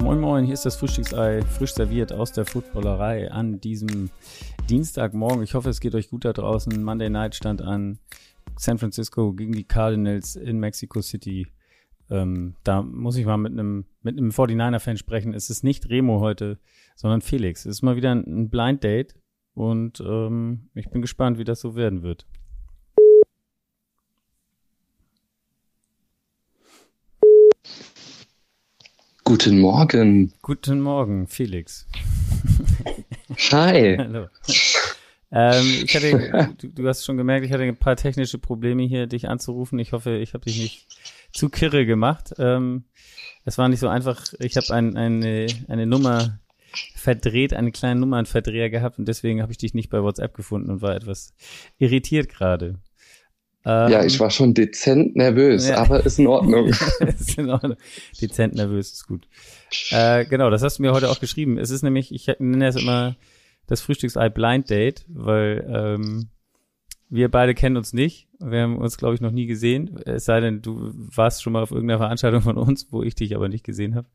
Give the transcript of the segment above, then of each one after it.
Moin Moin, hier ist das Frühstücksei, frisch serviert aus der Footballerei an diesem Dienstagmorgen. Ich hoffe, es geht euch gut da draußen. Monday Night stand an. San Francisco gegen die Cardinals in Mexico City. Ähm, da muss ich mal mit einem mit einem 49er-Fan sprechen. Es ist nicht Remo heute, sondern Felix. Es ist mal wieder ein Blind Date und ähm, ich bin gespannt, wie das so werden wird. Guten Morgen. Guten Morgen, Felix. Hi. Hallo. Ähm, ich hatte, du, du, hast schon gemerkt, ich hatte ein paar technische Probleme hier, dich anzurufen. Ich hoffe, ich habe dich nicht zu kirre gemacht. Ähm, es war nicht so einfach. Ich habe ein, eine, eine Nummer verdreht, eine kleine Nummernverdreher gehabt und deswegen habe ich dich nicht bei WhatsApp gefunden und war etwas irritiert gerade. Ähm, ja, ich war schon dezent nervös, ja. aber ist in Ordnung. ist in Ordnung. Dezent nervös ist gut. Äh, genau, das hast du mir heute auch geschrieben. Es ist nämlich, ich nenne es immer das Frühstücksei Blind Date, weil ähm, wir beide kennen uns nicht. Wir haben uns, glaube ich, noch nie gesehen. Es sei denn, du warst schon mal auf irgendeiner Veranstaltung von uns, wo ich dich aber nicht gesehen habe.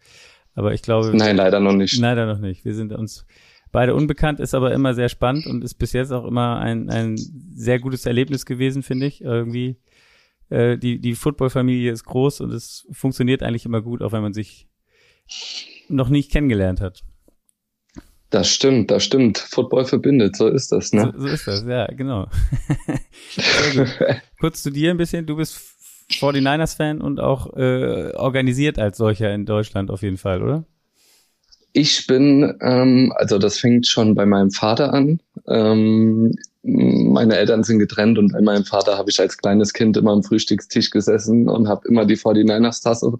Aber ich glaube. Nein, leider noch nicht. Leider noch nicht. Wir sind uns beide unbekannt, ist aber immer sehr spannend und ist bis jetzt auch immer ein, ein sehr gutes Erlebnis gewesen, finde ich. Irgendwie äh, die, die Football-Familie ist groß und es funktioniert eigentlich immer gut, auch wenn man sich noch nicht kennengelernt hat. Das stimmt, das stimmt. Football verbindet, so ist das, ne? So, so ist das, ja, genau. Kurz zu dir ein bisschen. Du bist 49ers-Fan und auch äh, organisiert als solcher in Deutschland auf jeden Fall, oder? Ich bin, ähm, also das fängt schon bei meinem Vater an. Ähm, meine Eltern sind getrennt und bei meinem Vater habe ich als kleines Kind immer am Frühstückstisch gesessen und habe immer die 49ers-Tasse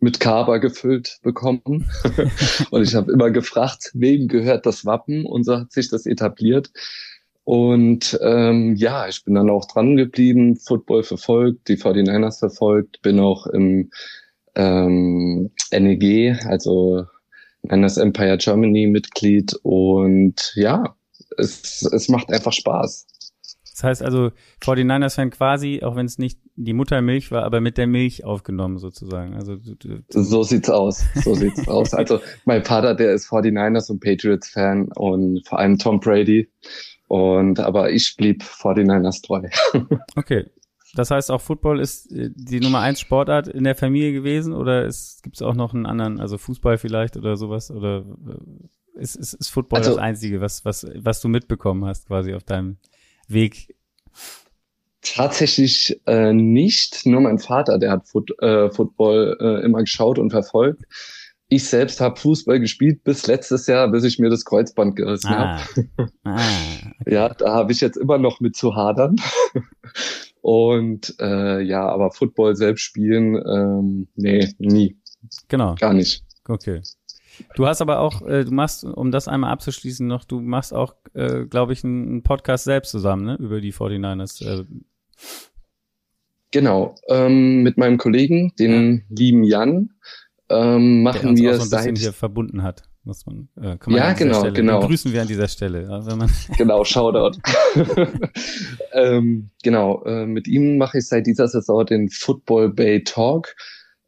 mit Kaba gefüllt bekommen. und ich habe immer gefragt, wem gehört das Wappen? Und so hat sich das etabliert. Und ähm, ja, ich bin dann auch dran geblieben, Football verfolgt, die 49ers verfolgt, bin auch im ähm, NEG, also Niners Empire Germany Mitglied und ja, es, es macht einfach Spaß. Das heißt also, 49ers-Fan quasi, auch wenn es nicht die Muttermilch war, aber mit der Milch aufgenommen sozusagen. Also So sieht's aus. So sieht's aus. Also mein Vater, der ist 49ers und Patriots-Fan und vor allem Tom Brady. Und aber ich blieb 49ers treu. Okay, das heißt, auch Football ist äh, die Nummer eins Sportart in der Familie gewesen oder gibt es auch noch einen anderen, also Fußball vielleicht oder sowas? Oder äh, ist, ist, ist Football also, das Einzige, was, was, was du mitbekommen hast quasi auf deinem Weg? Tatsächlich äh, nicht. Nur mein Vater, der hat Foot, äh, Football äh, immer geschaut und verfolgt. Ich selbst habe Fußball gespielt bis letztes Jahr, bis ich mir das Kreuzband gerissen ah. habe. Ah, okay. Ja, da habe ich jetzt immer noch mit zu hadern. Und äh, ja, aber Football selbst spielen, ähm, nee, nie. Genau. Gar nicht. Okay. Du hast aber auch, äh, du machst, um das einmal abzuschließen noch, du machst auch, äh, glaube ich, einen Podcast selbst zusammen, ne, über die 49ers. Äh. Genau, ähm, mit meinem Kollegen, den ja. lieben Jan, ähm, machen Der uns wir auch so ein seit hier verbunden hat muss man, äh, kann man ja, genau, Stelle, genau. grüßen wir an dieser Stelle. Man genau, Shoutout. ähm, genau, äh, mit ihm mache ich seit dieser Saison den Football Bay Talk.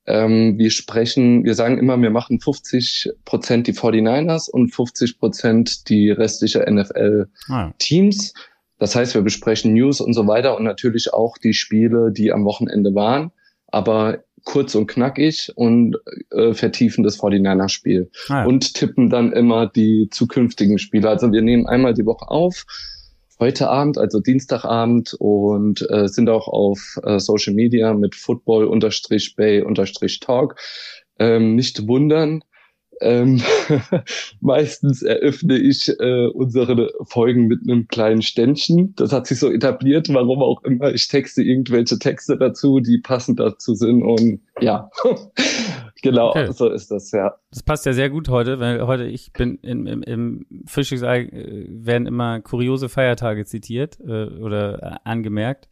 Ähm, wir sprechen, wir sagen immer, wir machen 50 Prozent die 49ers und 50 Prozent die restliche NFL-Teams. Ah. Das heißt, wir besprechen News und so weiter und natürlich auch die Spiele, die am Wochenende waren. Aber kurz und knackig und äh, vertiefen das 49er-Spiel ah, und tippen dann immer die zukünftigen Spiele. Also wir nehmen einmal die Woche auf, heute Abend, also Dienstagabend und äh, sind auch auf äh, Social Media mit Football-Bay-Talk. Ähm, nicht wundern, ähm, meistens eröffne ich äh, unsere Folgen mit einem kleinen Ständchen. Das hat sich so etabliert, warum auch immer. Ich texte irgendwelche Texte dazu, die passend dazu sind und ja. genau, okay. so ist das, ja. Das passt ja sehr gut heute, weil heute ich bin in, im, im Frühstücksei äh, werden immer kuriose Feiertage zitiert äh, oder äh, angemerkt.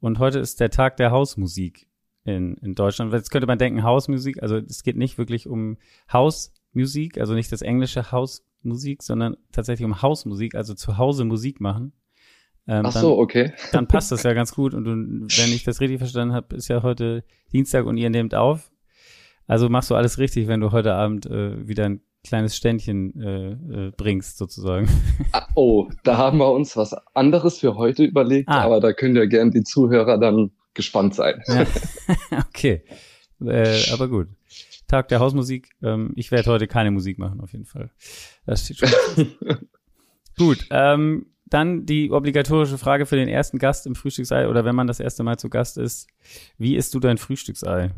Und heute ist der Tag der Hausmusik in, in Deutschland. Jetzt könnte man denken, Hausmusik, also es geht nicht wirklich um Haus Musik, also nicht das englische House Musik, sondern tatsächlich um Hausmusik, also zu Hause Musik machen. Ähm, Ach so, dann, okay. Dann passt das ja ganz gut. Und du, wenn ich das richtig verstanden habe, ist ja heute Dienstag und ihr nehmt auf. Also machst du alles richtig, wenn du heute Abend äh, wieder ein kleines Ständchen äh, äh, bringst, sozusagen. Ah, oh, da haben wir uns was anderes für heute überlegt, ah. aber da können ja gern die Zuhörer dann gespannt sein. Ja. okay. Äh, aber gut. Tag der Hausmusik. Ähm, ich werde heute keine Musik machen, auf jeden Fall. Das steht schon. gut. Ähm, dann die obligatorische Frage für den ersten Gast im Frühstücksei oder wenn man das erste Mal zu Gast ist. Wie isst du dein Frühstücksei?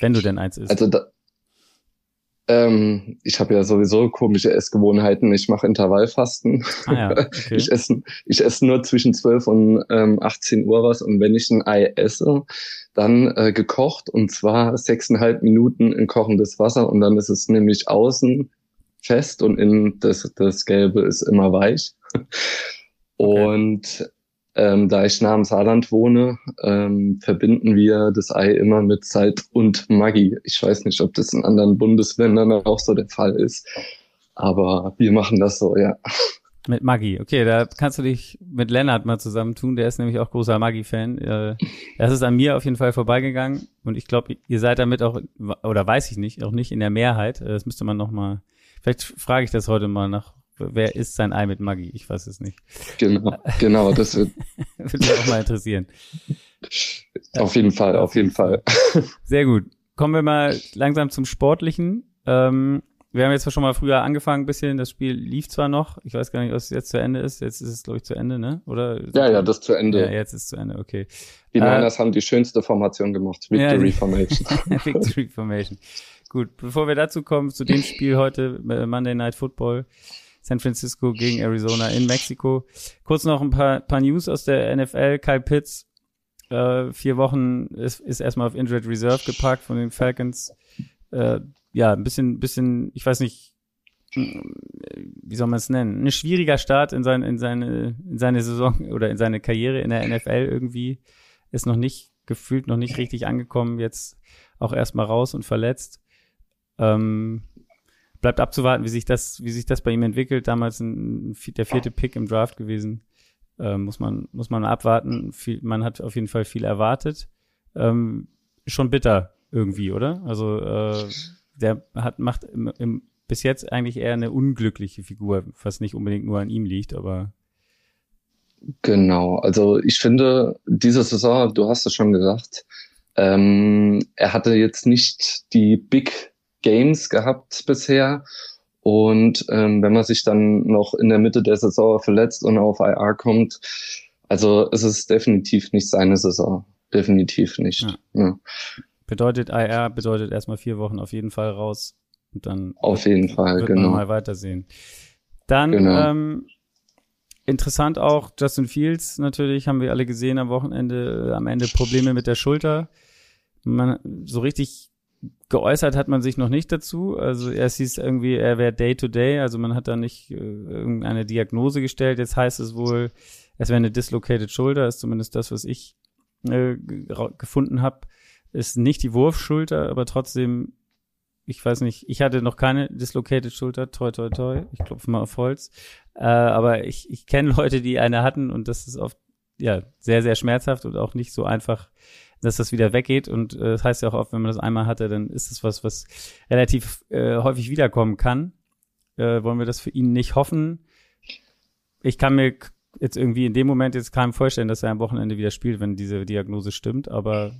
Wenn du denn eins isst. Also da, ähm, ich habe ja sowieso komische Essgewohnheiten. Ich mache Intervallfasten. Ah ja, okay. Ich esse ich esse nur zwischen 12 und ähm, 18 Uhr was. Und wenn ich ein Ei esse, dann äh, gekocht und zwar sechseinhalb Minuten in kochendes Wasser und dann ist es nämlich außen fest und innen das, das Gelbe ist immer weich. Okay. Und ähm, da ich nah am Saarland wohne, ähm, verbinden wir das Ei immer mit Salz und Maggi. Ich weiß nicht, ob das in anderen Bundesländern auch so der Fall ist, aber wir machen das so, ja. Mit Maggi, okay, da kannst du dich mit Lennart mal zusammentun, der ist nämlich auch großer Maggi-Fan. Äh, das ist an mir auf jeden Fall vorbeigegangen und ich glaube, ihr seid damit auch, oder weiß ich nicht, auch nicht in der Mehrheit. Äh, das müsste man noch mal, vielleicht frage ich das heute mal nach wer isst sein Ei mit Maggi? Ich weiß es nicht. Genau, genau, das wird. Würde mich auch mal interessieren. Auf jeden Fall, auf jeden Fall. Sehr gut. Kommen wir mal langsam zum Sportlichen. Ähm, wir haben jetzt schon mal früher angefangen, ein bisschen. Das Spiel lief zwar noch. Ich weiß gar nicht, ob es jetzt zu Ende ist. Jetzt ist es, glaube ich, zu Ende, ne? Oder? Ja, ja, das ist zu Ende. Ja, jetzt ist es zu Ende, okay. Die äh, Niners haben die schönste Formation gemacht. Victory ja, Formation. Victory Formation. Gut, bevor wir dazu kommen, zu dem Spiel heute, äh, Monday Night Football. San Francisco gegen Arizona in Mexiko. Kurz noch ein paar, paar News aus der NFL. Kyle Pitts, äh, vier Wochen ist, ist erstmal auf Injured Reserve geparkt von den Falcons. Äh, ja, ein bisschen, bisschen, ich weiß nicht, wie soll man es nennen? Ein schwieriger Start in, sein, in, seine, in seine Saison oder in seine Karriere in der NFL irgendwie. Ist noch nicht gefühlt, noch nicht richtig angekommen. Jetzt auch erstmal raus und verletzt. Ähm, bleibt abzuwarten, wie sich das, wie sich das bei ihm entwickelt. Damals ein, der vierte Pick im Draft gewesen. Äh, muss man, muss man abwarten. Viel, man hat auf jeden Fall viel erwartet. Ähm, schon bitter irgendwie, oder? Also äh, der hat macht im, im, bis jetzt eigentlich eher eine unglückliche Figur, was nicht unbedingt nur an ihm liegt, aber Genau, also ich finde, diese Saison, du hast es schon gesagt, ähm, er hatte jetzt nicht die Big Games gehabt bisher. Und ähm, wenn man sich dann noch in der Mitte der Saison verletzt und auf IR kommt, also es ist definitiv nicht seine Saison. Definitiv nicht. Ja. Ja. Bedeutet IR, bedeutet erstmal vier Wochen auf jeden Fall raus. Und dann auf jeden Fall, wird genau. Mal weitersehen. Dann genau. ähm, interessant auch Justin Fields natürlich haben wir alle gesehen am Wochenende am Ende Probleme mit der Schulter. Man so richtig geäußert hat man sich noch nicht dazu. Also er hieß irgendwie, er wäre Day to Day, also man hat da nicht äh, irgendeine Diagnose gestellt. Jetzt heißt es wohl, es wäre eine dislocated Shoulder, ist zumindest das, was ich äh, gefunden habe. Ist nicht die Wurfschulter, aber trotzdem, ich weiß nicht, ich hatte noch keine dislocated Schulter, toi toi toi, ich klopfe mal auf Holz. Äh, aber ich, ich kenne Leute, die eine hatten und das ist oft ja sehr, sehr schmerzhaft und auch nicht so einfach dass das wieder weggeht. Und äh, das heißt ja auch oft, wenn man das einmal hatte, dann ist es was, was relativ äh, häufig wiederkommen kann. Äh, wollen wir das für ihn nicht hoffen? Ich kann mir jetzt irgendwie in dem Moment jetzt keinem vorstellen, dass er am Wochenende wieder spielt, wenn diese Diagnose stimmt, aber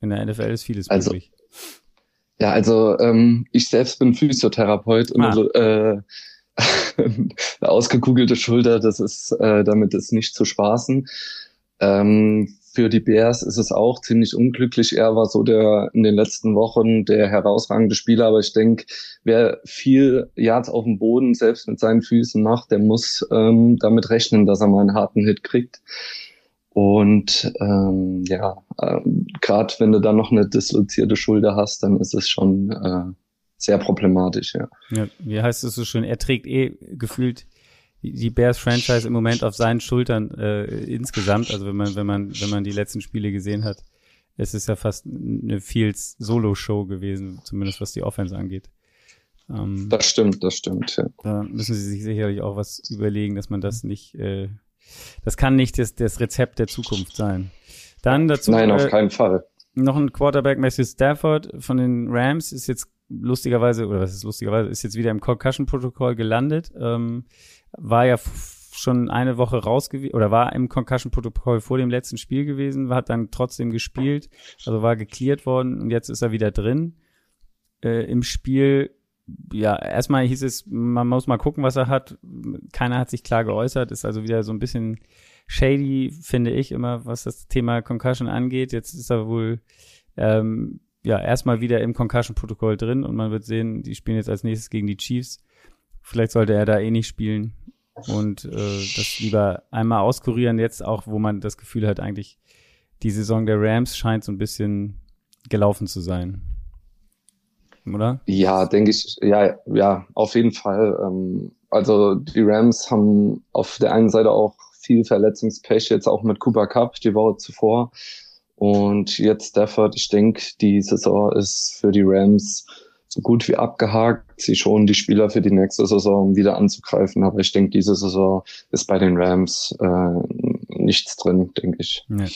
in der NFL ist vieles also, möglich. Ja, also ähm, ich selbst bin Physiotherapeut und ah. also, äh, eine ausgekugelte Schulter, das ist, äh, damit ist nicht zu spaßen. Ähm, für die Bears ist es auch ziemlich unglücklich. Er war so der in den letzten Wochen der herausragende Spieler, aber ich denke, wer viel Yards auf dem Boden selbst mit seinen Füßen macht, der muss ähm, damit rechnen, dass er mal einen harten Hit kriegt. Und ähm, ja, ähm, gerade wenn du dann noch eine dislozierte Schulter hast, dann ist es schon äh, sehr problematisch, ja. ja. Wie heißt es so schön? Er trägt eh gefühlt die Bears-Franchise im Moment auf seinen Schultern äh, insgesamt. Also wenn man, wenn man, wenn man die letzten Spiele gesehen hat, es ist ja fast eine Fields Solo-Show gewesen, zumindest was die Offense angeht. Ähm, das stimmt, das stimmt, ja. Da müssen sie sich sicherlich auch was überlegen, dass man das nicht, äh, das kann nicht das, das Rezept der Zukunft sein. Dann dazu. Nein, auf äh, keinen Fall. Noch ein Quarterback, Matthew Stafford von den Rams, ist jetzt lustigerweise, oder was ist lustigerweise, ist jetzt wieder im Concussion-Protokoll gelandet. Ähm, war ja schon eine Woche raus oder war im Concussion-Protokoll vor dem letzten Spiel gewesen, hat dann trotzdem gespielt, also war geklärt worden und jetzt ist er wieder drin. Äh, Im Spiel, ja, erstmal hieß es, man muss mal gucken, was er hat. Keiner hat sich klar geäußert, ist also wieder so ein bisschen shady, finde ich immer, was das Thema Concussion angeht. Jetzt ist er wohl ähm, ja erstmal wieder im Concussion-Protokoll drin und man wird sehen, die spielen jetzt als nächstes gegen die Chiefs. Vielleicht sollte er da eh nicht spielen und äh, das lieber einmal auskurieren jetzt auch, wo man das Gefühl hat, eigentlich die Saison der Rams scheint so ein bisschen gelaufen zu sein. Oder? Ja, denke ich, ja, ja, auf jeden Fall. Ähm, also die Rams haben auf der einen Seite auch viel Verletzungspech, jetzt auch mit Cooper Cup die Woche zuvor. Und jetzt Stafford, ich denke, die Saison ist für die Rams so gut wie abgehakt. Sie schonen die Spieler für die nächste Saison, um wieder anzugreifen. Aber ich denke, diese Saison ist bei den Rams äh, nichts drin, denke ich. Ja.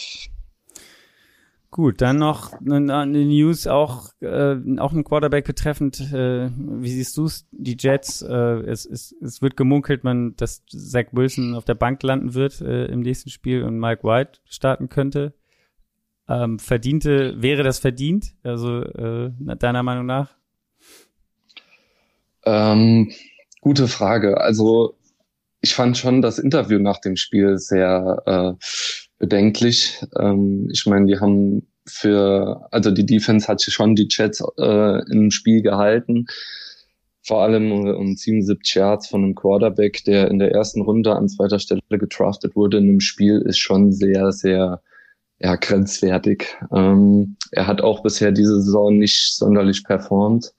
Gut, dann noch eine, News auch äh, auch ein Quarterback betreffend. Äh, wie siehst du es? Die Jets. Äh, es, es, es wird gemunkelt, man, dass Zach Wilson auf der Bank landen wird äh, im nächsten Spiel und Mike White starten könnte. Ähm, verdiente wäre das verdient? Also äh, deiner Meinung nach? Ähm, gute Frage. Also ich fand schon das Interview nach dem Spiel sehr äh, bedenklich. Ähm, ich meine, die haben für, also die Defense hat schon die Chats äh, im Spiel gehalten. Vor allem um 77 Yards von einem Quarterback, der in der ersten Runde an zweiter Stelle getraftet wurde in einem Spiel, ist schon sehr, sehr ja, grenzwertig. Ähm, er hat auch bisher diese Saison nicht sonderlich performt.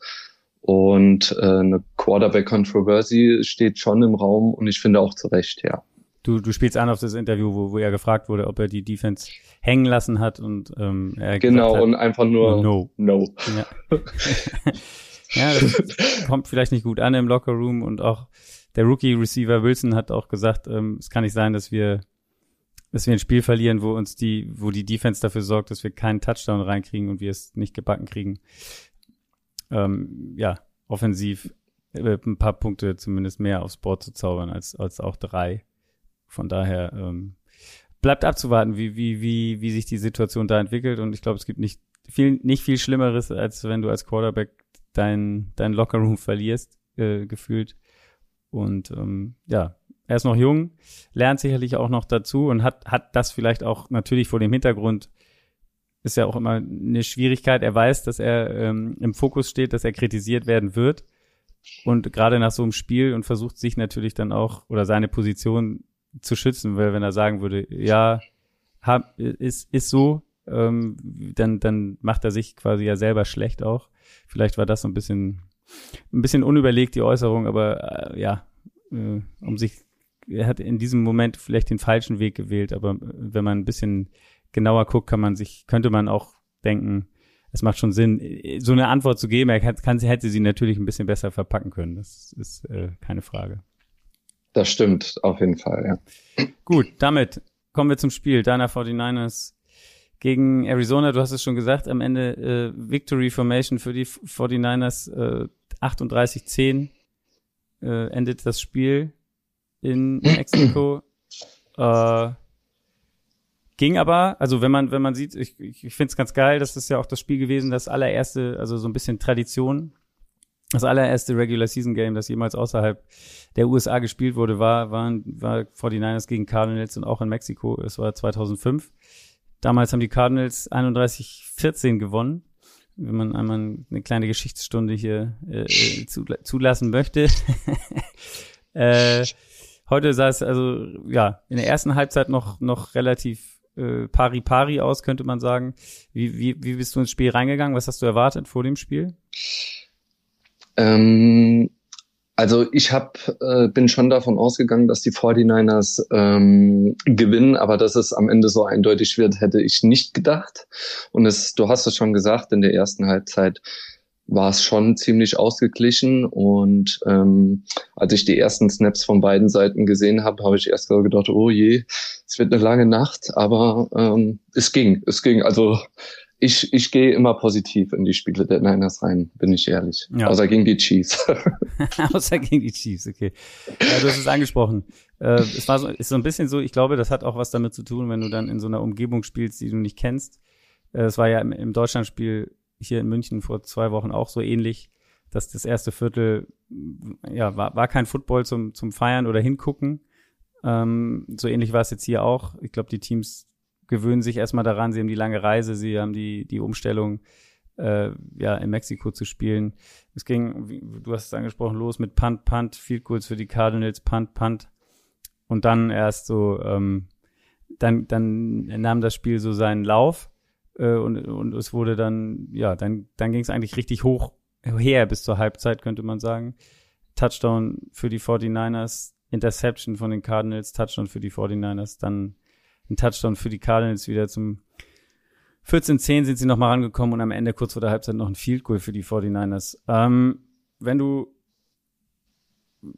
Und äh, eine Quarterback-Controversy steht schon im Raum und ich finde auch zu Recht, ja. Du, du spielst an auf das Interview, wo, wo er gefragt wurde, ob er die Defense hängen lassen hat und ähm, er Genau, hat, und einfach nur No. No. Ja. ja, das kommt vielleicht nicht gut an im Lockerroom und auch der Rookie-Receiver Wilson hat auch gesagt, ähm, es kann nicht sein, dass wir dass wir ein Spiel verlieren, wo uns die, wo die Defense dafür sorgt, dass wir keinen Touchdown reinkriegen und wir es nicht gebacken kriegen ähm, ja, offensiv äh, ein paar Punkte zumindest mehr aufs Board zu zaubern als, als auch drei. Von daher ähm, bleibt abzuwarten, wie, wie, wie, wie sich die Situation da entwickelt. Und ich glaube, es gibt nicht viel, nicht viel Schlimmeres, als wenn du als Quarterback dein, dein Lockerroom verlierst, äh, gefühlt. Und ähm, ja, er ist noch jung, lernt sicherlich auch noch dazu und hat, hat das vielleicht auch natürlich vor dem Hintergrund ist ja auch immer eine Schwierigkeit. Er weiß, dass er ähm, im Fokus steht, dass er kritisiert werden wird. Und gerade nach so einem Spiel und versucht sich natürlich dann auch oder seine Position zu schützen, weil wenn er sagen würde, ja, hab, ist, ist so, ähm, dann, dann macht er sich quasi ja selber schlecht auch. Vielleicht war das so ein bisschen, ein bisschen unüberlegt, die Äußerung, aber äh, ja, äh, um sich, er hat in diesem Moment vielleicht den falschen Weg gewählt, aber wenn man ein bisschen genauer guckt, kann man sich, könnte man auch denken, es macht schon Sinn, so eine Antwort zu geben. Er kann, kann, hätte sie natürlich ein bisschen besser verpacken können. Das ist äh, keine Frage. Das stimmt, auf jeden Fall, ja. Gut, damit kommen wir zum Spiel. Deiner 49ers gegen Arizona. Du hast es schon gesagt, am Ende äh, Victory Formation für die 49ers äh, 38-10 äh, endet das Spiel in Mexiko. äh, Ging aber, also wenn man, wenn man sieht, ich, ich, ich finde es ganz geil, das ist ja auch das Spiel gewesen, das allererste, also so ein bisschen Tradition. Das allererste Regular Season Game, das jemals außerhalb der USA gespielt wurde, war, waren, war 49ers gegen Cardinals und auch in Mexiko. Es war 2005. Damals haben die Cardinals 31-14 gewonnen. Wenn man einmal eine kleine Geschichtsstunde hier äh, zulassen möchte. äh, heute sah es also ja in der ersten Halbzeit noch noch relativ äh, pari pari aus, könnte man sagen. Wie, wie, wie bist du ins Spiel reingegangen? Was hast du erwartet vor dem Spiel? Ähm, also ich hab, äh, bin schon davon ausgegangen, dass die 49ers ähm, gewinnen, aber dass es am Ende so eindeutig wird, hätte ich nicht gedacht. Und es, du hast es schon gesagt, in der ersten Halbzeit war es schon ziemlich ausgeglichen. Und ähm, als ich die ersten Snaps von beiden Seiten gesehen habe, habe ich erst gedacht, oh je, es wird eine lange Nacht, aber ähm, es ging, es ging. Also ich, ich gehe immer positiv in die Spiele der Niners rein, bin ich ehrlich. Ja. Außer gegen die Chiefs. Außer gegen die Chiefs, okay. Ja, du hast es angesprochen. Äh, es war so, ist so ein bisschen so, ich glaube, das hat auch was damit zu tun, wenn du dann in so einer Umgebung spielst, die du nicht kennst. Äh, es war ja im, im Deutschlandspiel hier in München vor zwei Wochen auch so ähnlich, dass das erste Viertel, ja, war, war kein Football zum, zum Feiern oder hingucken. Ähm, so ähnlich war es jetzt hier auch. Ich glaube, die Teams gewöhnen sich erstmal daran, sie haben die lange Reise, sie haben die, die Umstellung, äh, ja, in Mexiko zu spielen. Es ging, wie, du hast es angesprochen, los mit Punt, Punt, Field Goals für die Cardinals, Punt, Punt. Und dann erst so, ähm, dann, dann nahm das Spiel so seinen Lauf äh, und, und es wurde dann, ja, dann, dann ging es eigentlich richtig hoch her bis zur Halbzeit, könnte man sagen. Touchdown für die 49ers, Interception von den Cardinals, Touchdown für die 49ers, dann ein Touchdown für die Cardinals wieder zum 14-10 sind sie nochmal rangekommen und am Ende kurz vor der Halbzeit noch ein Field Goal für die 49ers. Ähm, wenn du,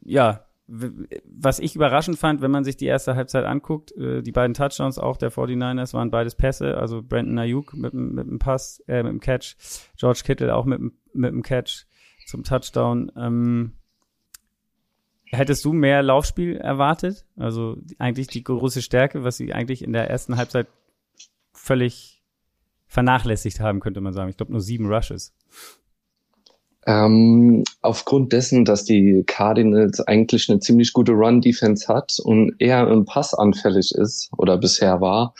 ja, was ich überraschend fand, wenn man sich die erste Halbzeit anguckt, äh, die beiden Touchdowns auch der 49ers waren beides Pässe, also Brandon Ayuk mit, mit dem Pass, äh, mit dem Catch, George Kittle auch mit, mit dem Catch zum Touchdown. Ähm, Hättest du mehr Laufspiel erwartet? Also eigentlich die große Stärke, was sie eigentlich in der ersten Halbzeit völlig vernachlässigt haben, könnte man sagen. Ich glaube nur sieben Rushes. Ähm, aufgrund dessen, dass die Cardinals eigentlich eine ziemlich gute Run-Defense hat und eher im Pass anfällig ist oder bisher war,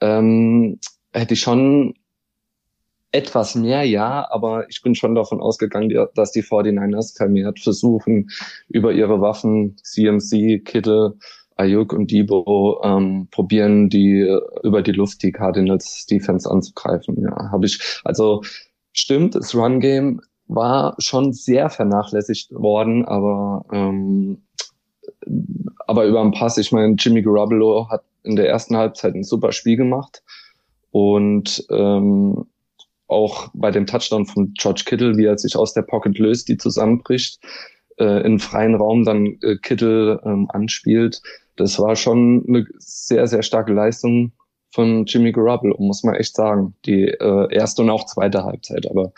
ähm, hätte ich schon etwas mehr, ja, aber ich bin schon davon ausgegangen, dass die 49ers vermehrt versuchen, über ihre Waffen, CMC, Kittle, Ayuk und Debo, ähm, probieren, die über die Luft die Cardinals Defense anzugreifen. Ja, habe ich, also stimmt, das Run Game war schon sehr vernachlässigt worden, aber ähm, aber über den Pass, ich meine, Jimmy Garoppolo hat in der ersten Halbzeit ein super Spiel gemacht und ähm, auch bei dem Touchdown von George Kittle, wie er sich aus der Pocket löst, die zusammenbricht, äh, in freien Raum dann äh, Kittle ähm, anspielt. Das war schon eine sehr, sehr starke Leistung von Jimmy Garoppolo, muss man echt sagen. Die äh, erste und auch zweite Halbzeit. Aber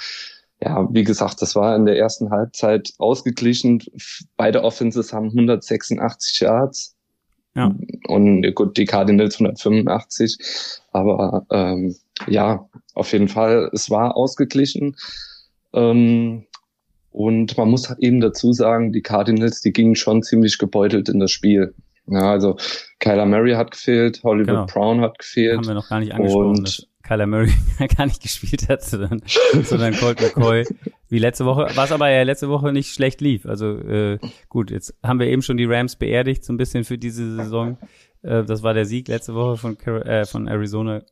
ja, wie gesagt, das war in der ersten Halbzeit ausgeglichen. Beide Offenses haben 186 Yards. Ja. Und gut, die Cardinals 185. Aber ähm, ja, auf jeden Fall, es war ausgeglichen. Ähm, und man muss eben dazu sagen, die Cardinals, die gingen schon ziemlich gebeutelt in das Spiel. Ja, also Kyler Murray hat gefehlt, Hollywood genau. Brown hat gefehlt. Haben wir noch gar nicht angesprochen, und Kyler Murray gar nicht gespielt hat, sondern, sondern Colt McCoy. Wie letzte Woche, was aber ja letzte Woche nicht schlecht lief. Also äh, gut, jetzt haben wir eben schon die Rams beerdigt, so ein bisschen für diese Saison. Äh, das war der Sieg letzte Woche von, äh, von Arizona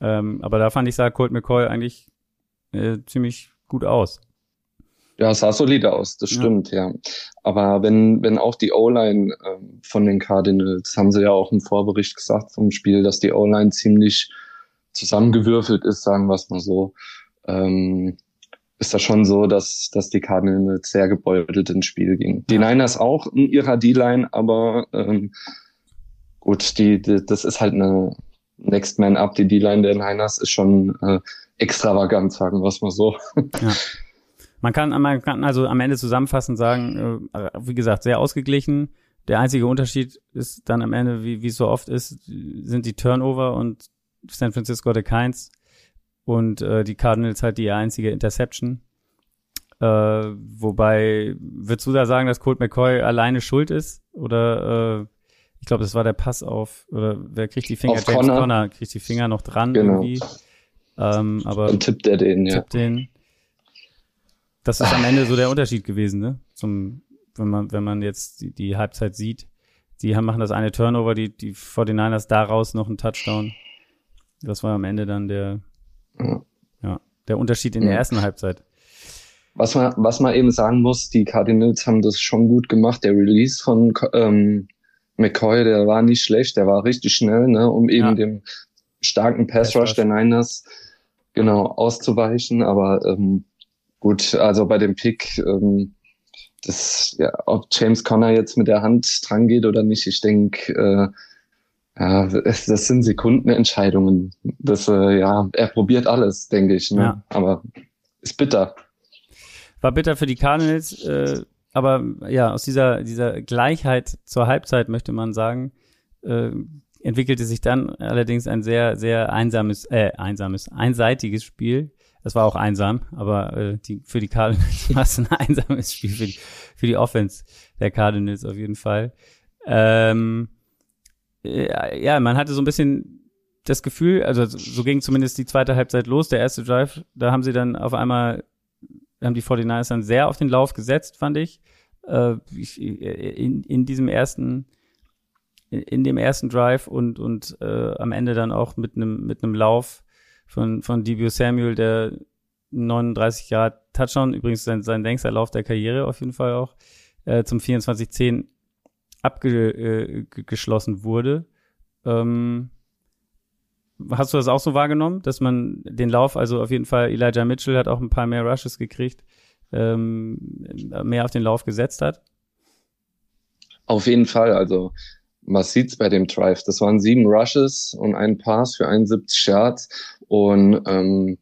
ähm, aber da fand ich, sah Colt McCoy eigentlich äh, ziemlich gut aus. Ja, sah solide aus, das stimmt, ja. ja. Aber wenn, wenn auch die O-Line äh, von den Cardinals, haben sie ja auch im Vorbericht gesagt vom Spiel, dass die O-Line ziemlich zusammengewürfelt ist, sagen wir es mal so, ähm, ist das schon so, dass, dass die Cardinals sehr gebeutelt ins Spiel gingen. Die Niners auch in ihrer D-Line, aber ähm, gut, die, die, das ist halt eine, Next Man Up, die D-Line der Niners ist schon äh, extravagant, sagen wir es mal so. Ja. Man kann, man kann also am Ende zusammenfassend sagen, äh, wie gesagt, sehr ausgeglichen. Der einzige Unterschied ist dann am Ende, wie, wie es so oft ist, sind die Turnover und San Francisco hatte keins und äh, die Cardinals halt die einzige Interception. Äh, wobei, würdest du da sagen, dass Colt McCoy alleine schuld ist? Oder äh, ich glaube, das war der Pass auf, oder wer kriegt die Finger? Auf James Conner. Conner kriegt die Finger noch dran genau. irgendwie. Ähm, aber Dann tippt er den, ja. Tippt den. Das ist am Ende so der Unterschied gewesen, ne? Zum, wenn man, wenn man jetzt die, die Halbzeit sieht. Die haben, machen das eine Turnover, die, die 49ers daraus noch einen Touchdown. Das war am Ende dann der, ja, ja der Unterschied in ja. der ersten Halbzeit. Was man, was man eben sagen muss, die Cardinals haben das schon gut gemacht. Der Release von ähm, McCoy, der war nicht schlecht, der war richtig schnell, ne, um eben ja. dem starken Pass Rush der Niners genau auszuweichen. Aber ähm, Gut, also bei dem Pick, ähm, das, ja, ob James Conner jetzt mit der Hand dran geht oder nicht, ich denke, äh, ja, es, das sind Sekundenentscheidungen. Das, äh, ja, er probiert alles, denke ich. Ne? Ja. Aber ist bitter. War bitter für die Cardinals, äh, aber ja, aus dieser, dieser Gleichheit zur Halbzeit möchte man sagen, äh, entwickelte sich dann allerdings ein sehr, sehr einsames, äh, einsames, einseitiges Spiel. Es war auch einsam, aber äh, die, für die Cardinals war es ein einsames Spiel für die, für die Offense der Cardinals auf jeden Fall. Ähm, ja, man hatte so ein bisschen das Gefühl, also so ging zumindest die zweite Halbzeit los, der erste Drive, da haben sie dann auf einmal, haben die 49ers dann sehr auf den Lauf gesetzt, fand ich. Äh, in, in diesem ersten, in, dem ersten Drive und, und äh, am Ende dann auch mit einem mit einem Lauf von, von Debut Samuel, der 39 Jahre Touchdown, übrigens sein, sein längster Lauf der Karriere auf jeden Fall auch, äh, zum 24-10 abgeschlossen äh, wurde. Ähm, hast du das auch so wahrgenommen, dass man den Lauf, also auf jeden Fall Elijah Mitchell hat auch ein paar mehr Rushes gekriegt, ähm, mehr auf den Lauf gesetzt hat? Auf jeden Fall, also man sieht's bei dem Drive. Das waren sieben Rushes und ein Pass für 71 Yards und ähm,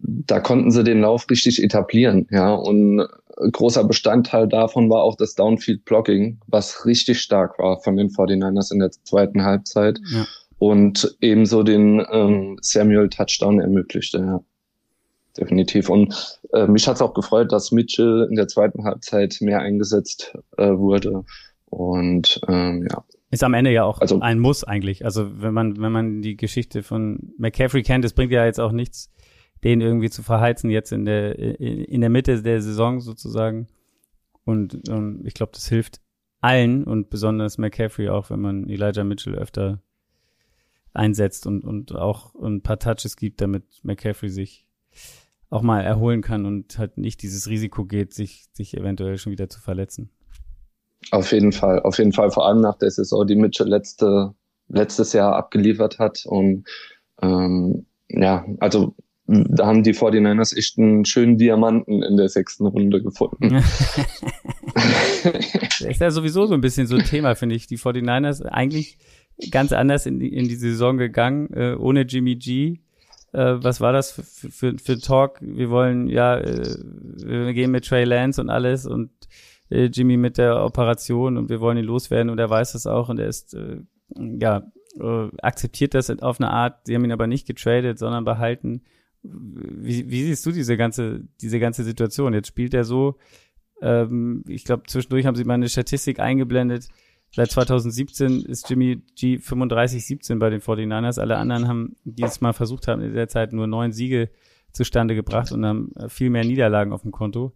da konnten sie den Lauf richtig etablieren, ja. Und großer Bestandteil davon war auch das Downfield Blocking, was richtig stark war von den 49ers in der zweiten Halbzeit ja. und ebenso den ähm, Samuel Touchdown ermöglichte, ja. Definitiv. Und äh, mich hat es auch gefreut, dass Mitchell in der zweiten Halbzeit mehr eingesetzt äh, wurde. Und ähm, ja, ist am Ende ja auch also, ein Muss eigentlich. Also wenn man, wenn man die Geschichte von McCaffrey kennt, es bringt ja jetzt auch nichts, den irgendwie zu verheizen jetzt in der, in der Mitte der Saison sozusagen. Und um, ich glaube, das hilft allen und besonders McCaffrey auch, wenn man Elijah Mitchell öfter einsetzt und, und auch ein paar Touches gibt, damit McCaffrey sich auch mal erholen kann und halt nicht dieses Risiko geht, sich, sich eventuell schon wieder zu verletzen. Auf jeden Fall, auf jeden Fall, vor allem nach der Saison, die Mitchell letzte, letztes Jahr abgeliefert hat. Und ähm, ja, also da haben die 49ers echt einen schönen Diamanten in der sechsten Runde gefunden. das ist ja sowieso so ein bisschen so ein Thema, finde ich. Die 49ers eigentlich ganz anders in die, in die Saison gegangen, äh, ohne Jimmy G. Äh, was war das für, für, für Talk? Wir wollen, ja, äh, wir gehen mit Trey Lance und alles und äh, Jimmy mit der Operation und wir wollen ihn loswerden und er weiß das auch und er ist, äh, ja, äh, akzeptiert das auf eine Art. Sie haben ihn aber nicht getradet, sondern behalten wie, wie siehst du diese ganze, diese ganze Situation? Jetzt spielt er so, ähm, ich glaube, zwischendurch haben sie mal eine Statistik eingeblendet. Seit 2017 ist Jimmy G 35-17 bei den 49ers. Alle anderen haben dieses Mal versucht haben, in der Zeit nur neun Siege zustande gebracht und haben viel mehr Niederlagen auf dem Konto.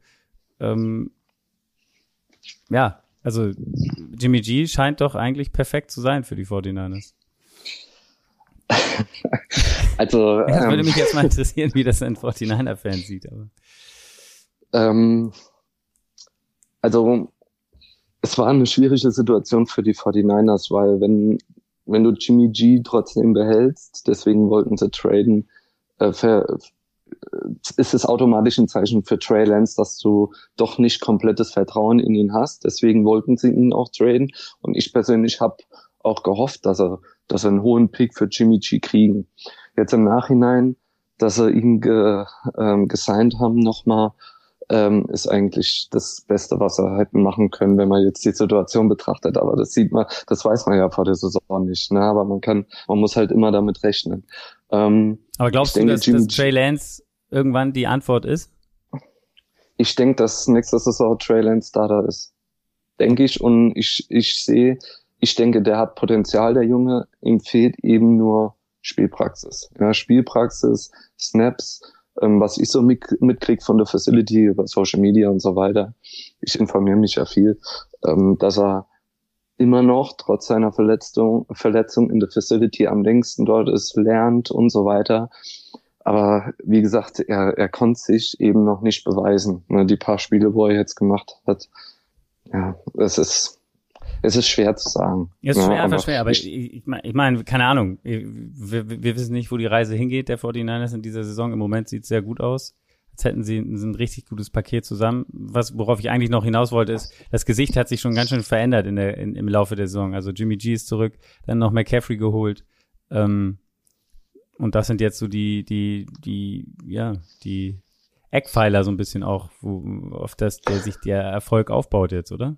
Ähm, ja, also Jimmy G scheint doch eigentlich perfekt zu sein für die 49ers. also. Ja, das ähm, würde mich jetzt mal interessieren, wie das ein 49er-Fan sieht. Aber. Ähm, also, es war eine schwierige Situation für die 49ers, weil wenn, wenn du Jimmy G trotzdem behältst, deswegen wollten sie traden, äh, für, ist es automatisch ein Zeichen für Trey Lance, dass du doch nicht komplettes Vertrauen in ihn hast. Deswegen wollten sie ihn auch traden. Und ich persönlich habe auch gehofft, dass er, dass er einen hohen Pick für Jimmy G kriegen. Jetzt im Nachhinein, dass sie ihn ge, ähm, gesigned haben nochmal, ähm, ist eigentlich das Beste, was er hätten machen können, wenn man jetzt die Situation betrachtet. Aber das sieht man, das weiß man ja vor der Saison nicht. Ne? Aber man kann, man muss halt immer damit rechnen. Ähm, Aber glaubst du, denke, dass, Jimmy dass Trey Lance irgendwann die Antwort ist? Ich denke, dass nächste Saison Trey Lance Starter ist. Denke ich. Und ich, ich sehe, ich denke, der hat Potenzial, der Junge. Ihm fehlt eben nur Spielpraxis. Ja, Spielpraxis, Snaps, ähm, was ich so mit, mitkriege von der Facility über Social Media und so weiter. Ich informiere mich ja viel, ähm, dass er immer noch trotz seiner Verletzung, Verletzung in der Facility am längsten dort ist, lernt und so weiter. Aber wie gesagt, er, er konnte sich eben noch nicht beweisen. Ne, die paar Spiele, wo er jetzt gemacht hat, ja, es ist es ist schwer zu sagen. Es ist schwer, ja, aber schwer, aber ich, ich, ich meine, keine Ahnung, wir, wir, wissen nicht, wo die Reise hingeht, der 49ers in dieser Saison. Im Moment sieht es sehr gut aus. Jetzt hätten sie ein, ein richtig gutes Paket zusammen. Was, worauf ich eigentlich noch hinaus wollte, ist, das Gesicht hat sich schon ganz schön verändert in der, in, im Laufe der Saison. Also Jimmy G ist zurück, dann noch McCaffrey geholt. Ähm, und das sind jetzt so die, die, die, ja, die Eckpfeiler so ein bisschen auch, wo, auf das der sich der Erfolg aufbaut jetzt, oder?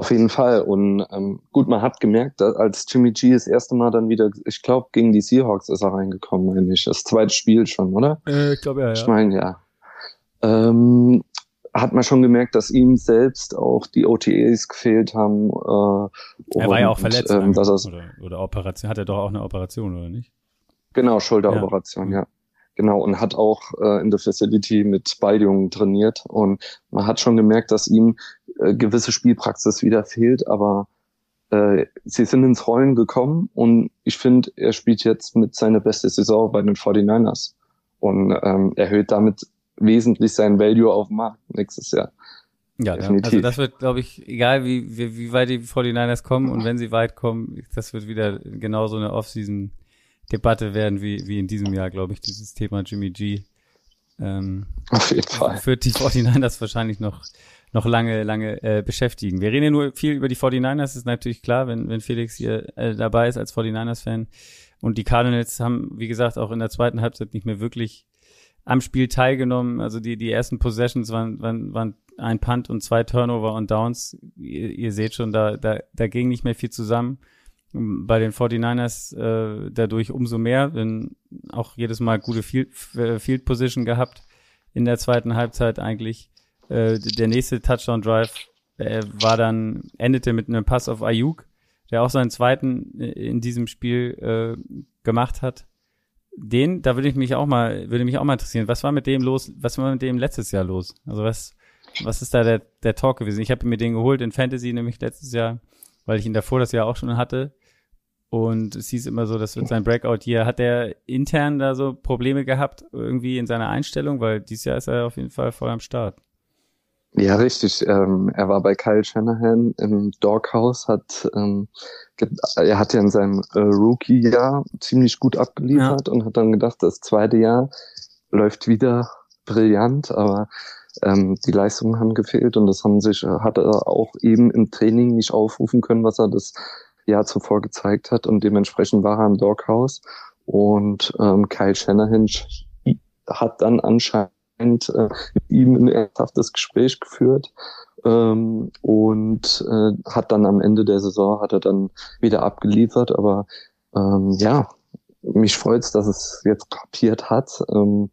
Auf jeden Fall. Und ähm, gut, man hat gemerkt, als Jimmy G das erste Mal dann wieder, ich glaube, gegen die Seahawks ist er reingekommen, eigentlich. Das zweite Spiel schon, oder? Äh, ich glaube ja, ja. Ich meine, ja. Ähm, hat man schon gemerkt, dass ihm selbst auch die OTAs gefehlt haben. Äh, er war ja auch verletzt. Ähm, dass oder, oder Operation, hat er doch auch eine Operation, oder nicht? Genau, Schulteroperation, ja. ja. Genau, und hat auch äh, in der Facility mit Balljungen trainiert. Und man hat schon gemerkt, dass ihm äh, gewisse Spielpraxis wieder fehlt, aber äh, sie sind ins Rollen gekommen und ich finde, er spielt jetzt mit seiner beste Saison bei den 49ers und ähm, erhöht damit wesentlich sein Value auf dem Markt nächstes Jahr. Ja, Definitiv. also das wird, glaube ich, egal wie, wie, wie weit die 49ers kommen und wenn sie weit kommen, das wird wieder genauso eine Offseason-Debatte werden wie, wie in diesem Jahr, glaube ich, dieses Thema Jimmy G. Ähm, Auf jeden Fall. Führt die 49ers wahrscheinlich noch, noch lange, lange äh, beschäftigen. Wir reden ja nur viel über die 49ers, ist natürlich klar, wenn, wenn Felix hier äh, dabei ist als 49ers-Fan. Und die Cardinals haben, wie gesagt, auch in der zweiten Halbzeit nicht mehr wirklich am Spiel teilgenommen. Also die, die ersten Possessions waren, waren, waren ein Punt und zwei Turnover und Downs. Ihr, ihr seht schon, da, da, da ging nicht mehr viel zusammen. Bei den 49ers äh, dadurch umso mehr, denn auch jedes Mal gute Field, äh, Field Position gehabt in der zweiten Halbzeit eigentlich. Äh, der nächste Touchdown Drive äh, war dann, endete mit einem Pass auf Ayuk, der auch seinen zweiten in diesem Spiel äh, gemacht hat den, da würde ich mich auch mal, würde mich auch mal interessieren, was war mit dem los, was war mit dem letztes Jahr los? Also was, was ist da der, der Talk gewesen? Ich habe mir den geholt in Fantasy nämlich letztes Jahr, weil ich ihn davor das Jahr auch schon hatte. Und es hieß immer so, das wird sein Breakout hier. Hat er intern da so Probleme gehabt, irgendwie in seiner Einstellung? Weil dieses Jahr ist er auf jeden Fall voll am Start. Ja, richtig. Ähm, er war bei Kyle Shanahan im Doghouse, hat ähm, er hat ja in seinem äh, Rookie-Jahr ziemlich gut abgeliefert ja. und hat dann gedacht, das zweite Jahr läuft wieder brillant, aber ähm, die Leistungen haben gefehlt und das haben sich, hat er auch eben im Training nicht aufrufen können, was er das Jahr zuvor gezeigt hat und dementsprechend war er im Doghouse und ähm, Kyle Shanahan hat dann anscheinend äh, mit ihm ein ernsthaftes Gespräch geführt ähm, und äh, hat dann am Ende der Saison hat er dann wieder abgeliefert. Aber ähm, ja, mich freut's, dass es jetzt kapiert hat. Ähm,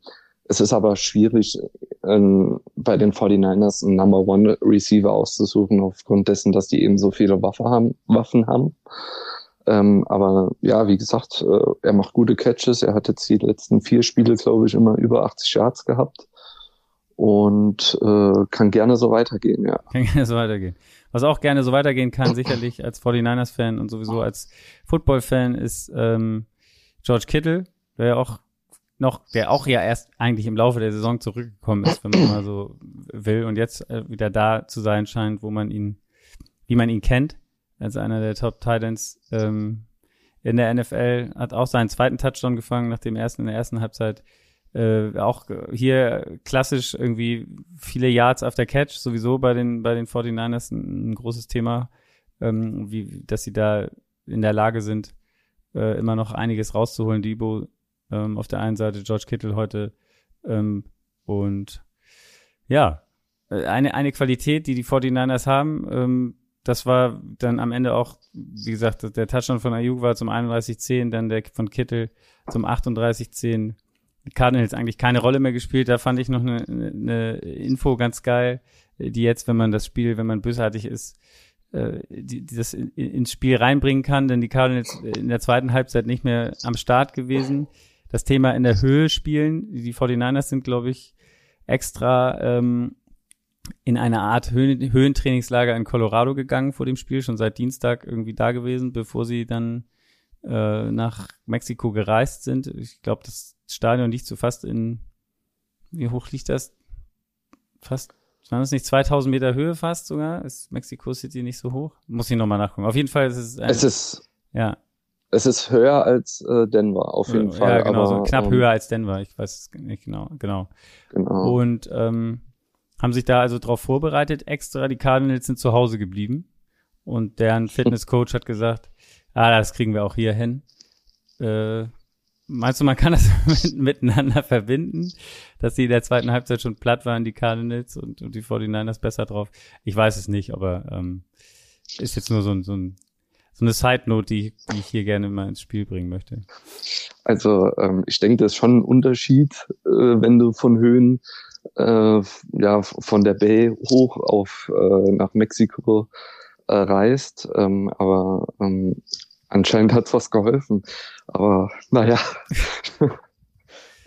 es ist aber schwierig, ähm, bei den 49ers einen Number One Receiver auszusuchen, aufgrund dessen, dass die eben so viele Waffe haben, Waffen haben. Ähm, aber ja, wie gesagt, äh, er macht gute Catches. Er hat jetzt die letzten vier Spiele, glaube ich, immer über 80 Yards gehabt und äh, kann gerne so weitergehen, ja. Kann gerne so weitergehen. Was auch gerne so weitergehen kann, sicherlich als 49ers-Fan und sowieso als Football-Fan, ist ähm, George Kittle, der ja auch noch, der auch ja erst eigentlich im Laufe der Saison zurückgekommen ist, wenn man mal so will, und jetzt äh, wieder da zu sein scheint, wo man ihn, wie man ihn kennt, als einer der Top Titans ähm, in der NFL, hat auch seinen zweiten Touchdown gefangen nach dem ersten in der ersten Halbzeit äh, auch hier klassisch irgendwie viele Yards after Catch, sowieso bei den, bei den 49ers ein, ein großes Thema, ähm, wie, dass sie da in der Lage sind, äh, immer noch einiges rauszuholen. Debo ähm, auf der einen Seite, George Kittle heute ähm, und ja, äh, eine, eine Qualität, die die 49ers haben, ähm, das war dann am Ende auch, wie gesagt, der Touchdown von Ayuk war zum 31-10, dann der von Kittel zum 38-10 Cardinals eigentlich keine Rolle mehr gespielt. Da fand ich noch eine, eine Info ganz geil, die jetzt, wenn man das Spiel, wenn man bösartig ist, äh, die, die das in, ins Spiel reinbringen kann, denn die Cardinals in der zweiten Halbzeit nicht mehr am Start gewesen. Das Thema in der Höhe spielen, die 49ers sind, glaube ich, extra ähm, in eine Art Höhen, Höhentrainingslager in Colorado gegangen vor dem Spiel, schon seit Dienstag irgendwie da gewesen, bevor sie dann äh, nach Mexiko gereist sind. Ich glaube, das Stadion liegt so fast in, wie hoch liegt das? Fast, waren das nicht 2000 Meter Höhe fast sogar? Ist Mexico City nicht so hoch? Muss ich nochmal nachgucken. Auf jeden Fall ist es, ein, es ist, ja. es ist höher als äh, Denver, auf jeden ja, Fall. Ja, genau, aber, so knapp ähm, höher als Denver. Ich weiß es nicht genau, genau. Genau. Und ähm, haben sich da also drauf vorbereitet. Extra, die Cardinals sind zu Hause geblieben. Und deren Fitnesscoach hat gesagt, ah, das kriegen wir auch hier hin. Äh, meinst du, man kann das miteinander verbinden, dass die in der zweiten Halbzeit schon platt waren, die Cardinals und, und die 49ers besser drauf? Ich weiß es nicht, aber ähm, ist jetzt nur so, ein, so, ein, so eine Side-Note, die, die ich hier gerne mal ins Spiel bringen möchte. Also ähm, ich denke, das ist schon ein Unterschied, äh, wenn du von Höhen äh, ja von der Bay hoch auf äh, nach Mexiko äh, reist. Ähm, aber ähm, anscheinend hat's was geholfen. Aber naja.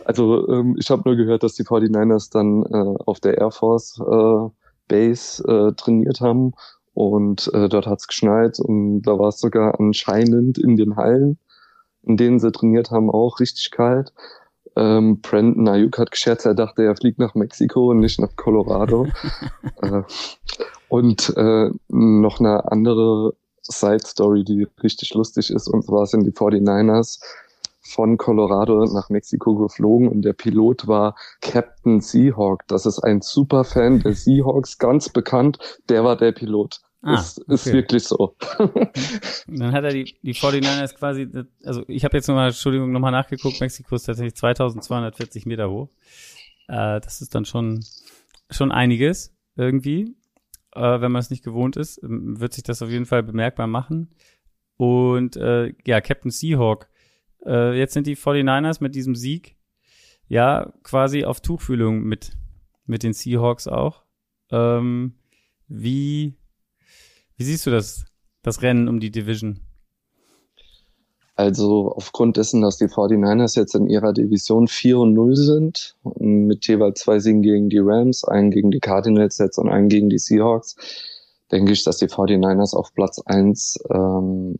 also ähm, ich habe nur gehört, dass die 49ers dann äh, auf der Air Force äh, Base äh, trainiert haben und äh, dort hat's geschneit und da war es sogar anscheinend in den Hallen, in denen sie trainiert haben, auch richtig kalt. Ähm, Brandon Ayuk hat gescherzt, er dachte, er fliegt nach Mexiko und nicht nach Colorado. äh, und äh, noch eine andere Side Story, die richtig lustig ist, und zwar sind die 49ers von Colorado nach Mexiko geflogen und der Pilot war Captain Seahawk. Das ist ein Superfan der Seahawks, ganz bekannt. Der war der Pilot. Ah, ist, ist okay. wirklich so. Dann hat er die, die 49ers quasi, also ich habe jetzt nochmal, Entschuldigung, nochmal nachgeguckt, Mexiko ist tatsächlich 2240 Meter hoch. Äh, das ist dann schon, schon einiges irgendwie. Äh, wenn man es nicht gewohnt ist, ähm, wird sich das auf jeden Fall bemerkbar machen. Und äh, ja, Captain Seahawk. Äh, jetzt sind die 49ers mit diesem Sieg ja quasi auf Tuchfühlung mit, mit den Seahawks auch. Ähm, wie, wie siehst du das, das Rennen um die Division? Also aufgrund dessen, dass die 49ers jetzt in ihrer Division 4 und 0 sind, mit jeweils zwei Siegen gegen die Rams, einen gegen die Cardinals jetzt und einen gegen die Seahawks, denke ich, dass die 49ers auf Platz 1 ähm,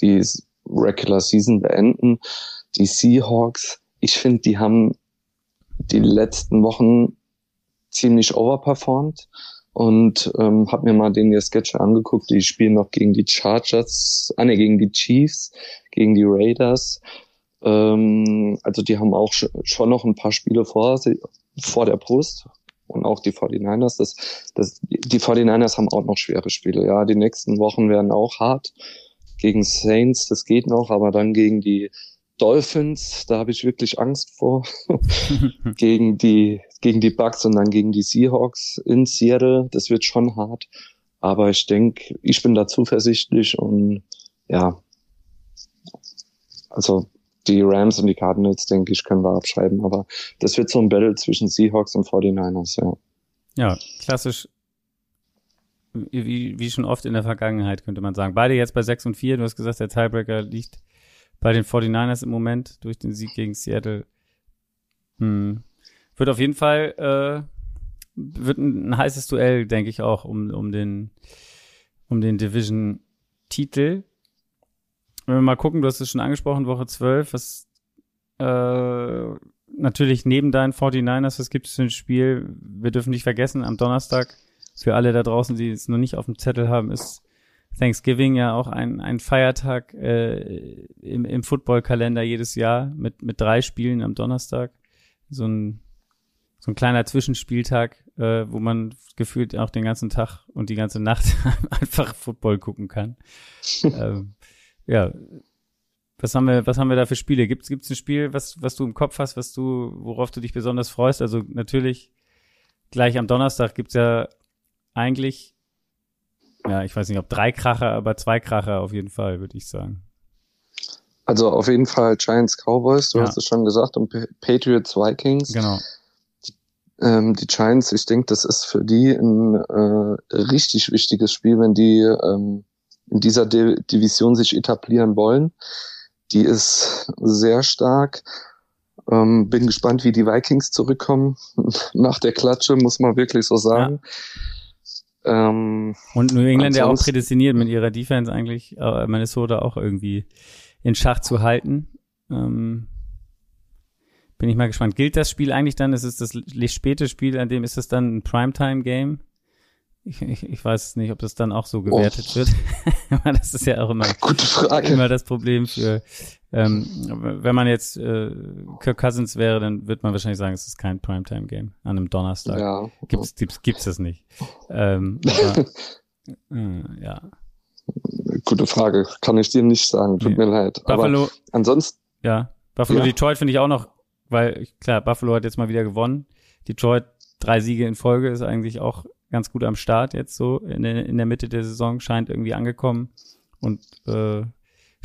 die Regular Season beenden. Die Seahawks, ich finde, die haben die letzten Wochen ziemlich overperformed und ähm, habe mir mal den ihr Sketch angeguckt. Die spielen noch gegen die Chargers, ah ne, gegen die Chiefs, gegen die Raiders. Ähm, also die haben auch sch schon noch ein paar Spiele vor, vor der Brust und auch die 49ers. Das, das, die 49ers haben auch noch schwere Spiele. Ja, die nächsten Wochen werden auch hart. Gegen Saints, das geht noch, aber dann gegen die Dolphins, da habe ich wirklich Angst vor. gegen die gegen die Bucks und dann gegen die Seahawks in Seattle, das wird schon hart. Aber ich denke, ich bin da zuversichtlich und ja, also die Rams und die Cardinals, denke ich, können wir abschreiben. Aber das wird so ein Battle zwischen Seahawks und 49ers, ja. Ja, klassisch wie, wie schon oft in der Vergangenheit, könnte man sagen. Beide jetzt bei 6 und 4. Du hast gesagt, der Tiebreaker liegt bei den 49ers im Moment durch den Sieg gegen Seattle. Hm. Wird auf jeden Fall äh, wird ein, ein heißes Duell, denke ich auch, um, um den, um den Division-Titel. Wenn wir mal gucken, du hast es schon angesprochen, Woche 12, was äh, natürlich neben deinen 49ers, was gibt es für ein Spiel? Wir dürfen nicht vergessen, am Donnerstag für alle da draußen, die es noch nicht auf dem Zettel haben, ist Thanksgiving ja auch ein, ein Feiertag äh, im, im Footballkalender jedes Jahr mit, mit drei Spielen am Donnerstag. So ein, so ein kleiner Zwischenspieltag, äh, wo man gefühlt auch den ganzen Tag und die ganze Nacht einfach Football gucken kann. ähm, ja. Was haben wir, was haben wir da für Spiele? Gibt es ein Spiel, was, was du im Kopf hast, was du, worauf du dich besonders freust? Also natürlich gleich am Donnerstag gibt's ja eigentlich, ja, ich weiß nicht, ob drei Kracher, aber zwei Kracher auf jeden Fall, würde ich sagen. Also auf jeden Fall Giants Cowboys, du Ja. hast es schon gesagt, und Pa- Patriots Vikings. Genau. Ähm, die Giants, ich denke, das ist für die ein äh, richtig wichtiges Spiel, wenn die ähm, in dieser Di Division sich etablieren wollen. Die ist sehr stark. Ähm, bin gespannt, wie die Vikings zurückkommen. Nach der Klatsche, muss man wirklich so sagen. Ähm, Und New England ja auch prädestiniert mit ihrer Defense eigentlich, äh, Minnesota auch irgendwie in Schach zu halten. Ähm, bin ich mal gespannt. Gilt das Spiel eigentlich dann? Ist es das späte Spiel, an dem ist es dann ein Primetime-Game? Ich, ich, ich weiß nicht, ob das dann auch so gewertet oh. wird. das ist ja auch immer, Gute Frage. immer das Problem für, ähm, wenn man jetzt äh, Kirk Cousins wäre, dann wird man wahrscheinlich sagen, es ist kein Primetime-Game an einem Donnerstag. Ja. Gibt's, gibt's, gibt's das nicht. Ähm, aber, äh, ja. Gute Frage. Kann ich dir nicht sagen. Tut nee. mir leid. Buffalo, aber ansonsten. Ja. Buffalo ja. Detroit finde ich auch noch, weil, klar, Buffalo hat jetzt mal wieder gewonnen. Detroit drei Siege in Folge ist eigentlich auch ganz gut am Start jetzt so in der, in der Mitte der Saison, scheint irgendwie angekommen. Und äh,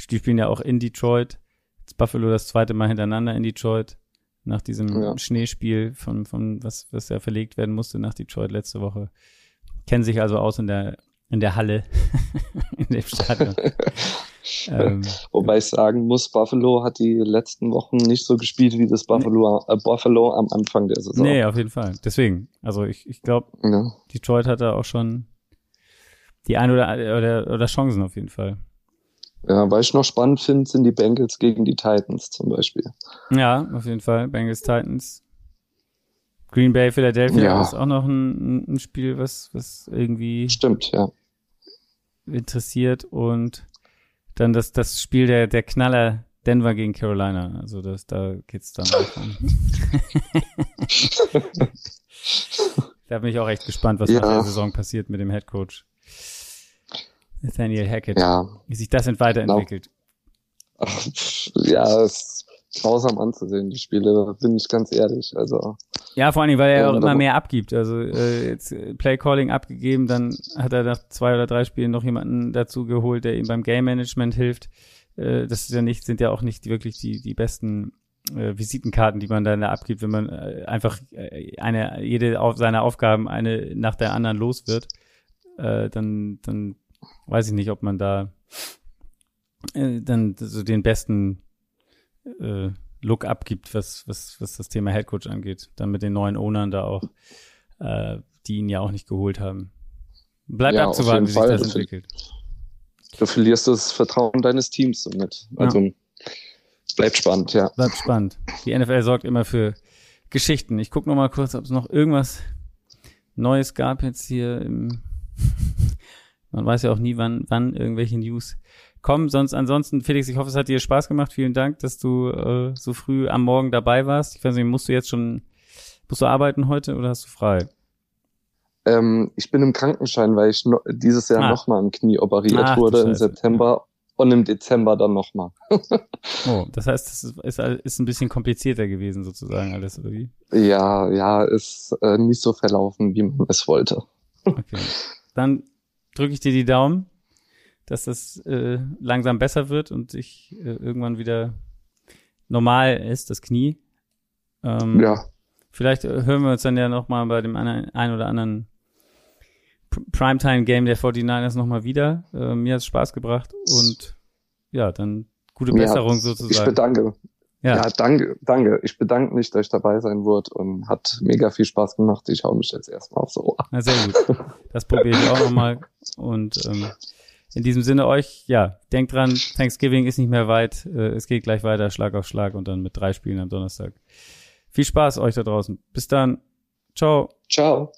die spielen ja auch in Detroit. Jetzt Buffalo das zweite Mal hintereinander in Detroit. Nach diesem ja. Schneespiel von, von was, was ja verlegt werden musste nach Detroit letzte Woche. Kennen sich also aus in der, in der Halle, in dem Stadion. ähm, Wobei ich sagen muss, Buffalo hat die letzten Wochen nicht so gespielt wie das Buffalo, äh, Buffalo am Anfang der Saison. Nee, auf jeden Fall. Deswegen, also ich, ich glaube, ja. Detroit hat da auch schon die ein oder, oder, oder Chancen auf jeden Fall. Ja, was ich noch spannend finde, sind die Bengals gegen die Titans zum Beispiel. Ja, auf jeden Fall. Bengals Titans. Green Bay, Philadelphia ja. ist auch noch ein, ein Spiel, was, was irgendwie. Stimmt, ja. Interessiert und dann das, das Spiel der, der Knaller Denver gegen Carolina. Also das, da geht's dann auch um. da bin ich auch echt gespannt, was ja. nach der Saison passiert mit dem Head Coach. Nathaniel Hackett. Ja. Wie sich das weiterentwickelt. Ach, ja, es grausam anzusehen, die Spiele, bin ich ganz ehrlich. Also. Ja, vor allen Dingen, weil er ja, auch immer mehr abgibt. Also äh, jetzt Play Calling abgegeben, dann hat er nach zwei oder drei Spielen noch jemanden dazu geholt, der ihm beim Game Management hilft. Äh, das ist ja nicht, sind ja auch nicht wirklich die, die besten äh, Visitenkarten, die man dann da abgibt, wenn man äh, einfach äh, eine, jede auf seiner Aufgaben eine nach der anderen los wird. Äh, dann, dann weiß ich nicht, ob man da äh, dann so den besten äh, Look abgibt, was, was, was das Thema Headcoach angeht. Dann mit den neuen Ownern da auch, äh, die ihn ja auch nicht geholt haben. Bleibt ja, abzuwarten, wie sich das entwickelt. Du verlierst das Vertrauen deines Teams somit. Also ja. bleibt spannend, ja. Bleibt spannend. Die NFL sorgt immer für Geschichten. Ich gucke noch mal kurz, ob es noch irgendwas Neues gab jetzt hier im man weiß ja auch nie, wann, wann irgendwelche News kommen. Sonst, ansonsten, Felix, ich hoffe, es hat dir Spaß gemacht. Vielen Dank, dass du äh, so früh am Morgen dabei warst. Ich weiß nicht, musst du jetzt schon, musst du arbeiten heute oder hast du frei? Ähm, ich bin im Krankenschein, weil ich no dieses Jahr ah. nochmal am Knie operiert Ach, wurde im September und im Dezember dann nochmal. oh, das heißt, ist, ist, ist, ein bisschen komplizierter gewesen sozusagen alles, oder wie? Ja, ja, ist äh, nicht so verlaufen, wie man es wollte. Okay. Dann drücke ich dir die Daumen, dass das äh, langsam besser wird und ich äh, irgendwann wieder normal ist, das Knie. Ähm, ja. Vielleicht äh, hören wir uns dann ja nochmal bei dem einen, ein oder anderen Primetime-Game der 49ers nochmal wieder. Äh, mir hat es Spaß gebracht und ja, dann gute Besserung ja, sozusagen. Ich bedanke. Ja. ja, danke, danke. Ich bedanke mich, dass ich dabei sein wurde und hat mega viel Spaß gemacht. Ich hau mich jetzt erstmal aufs Ohr. Na, sehr gut. Das probiere ich auch nochmal. Und ähm, in diesem Sinne euch, ja, denkt dran, Thanksgiving ist nicht mehr weit. Äh, es geht gleich weiter, Schlag auf Schlag und dann mit drei Spielen am Donnerstag. Viel Spaß euch da draußen. Bis dann. Ciao. Ciao.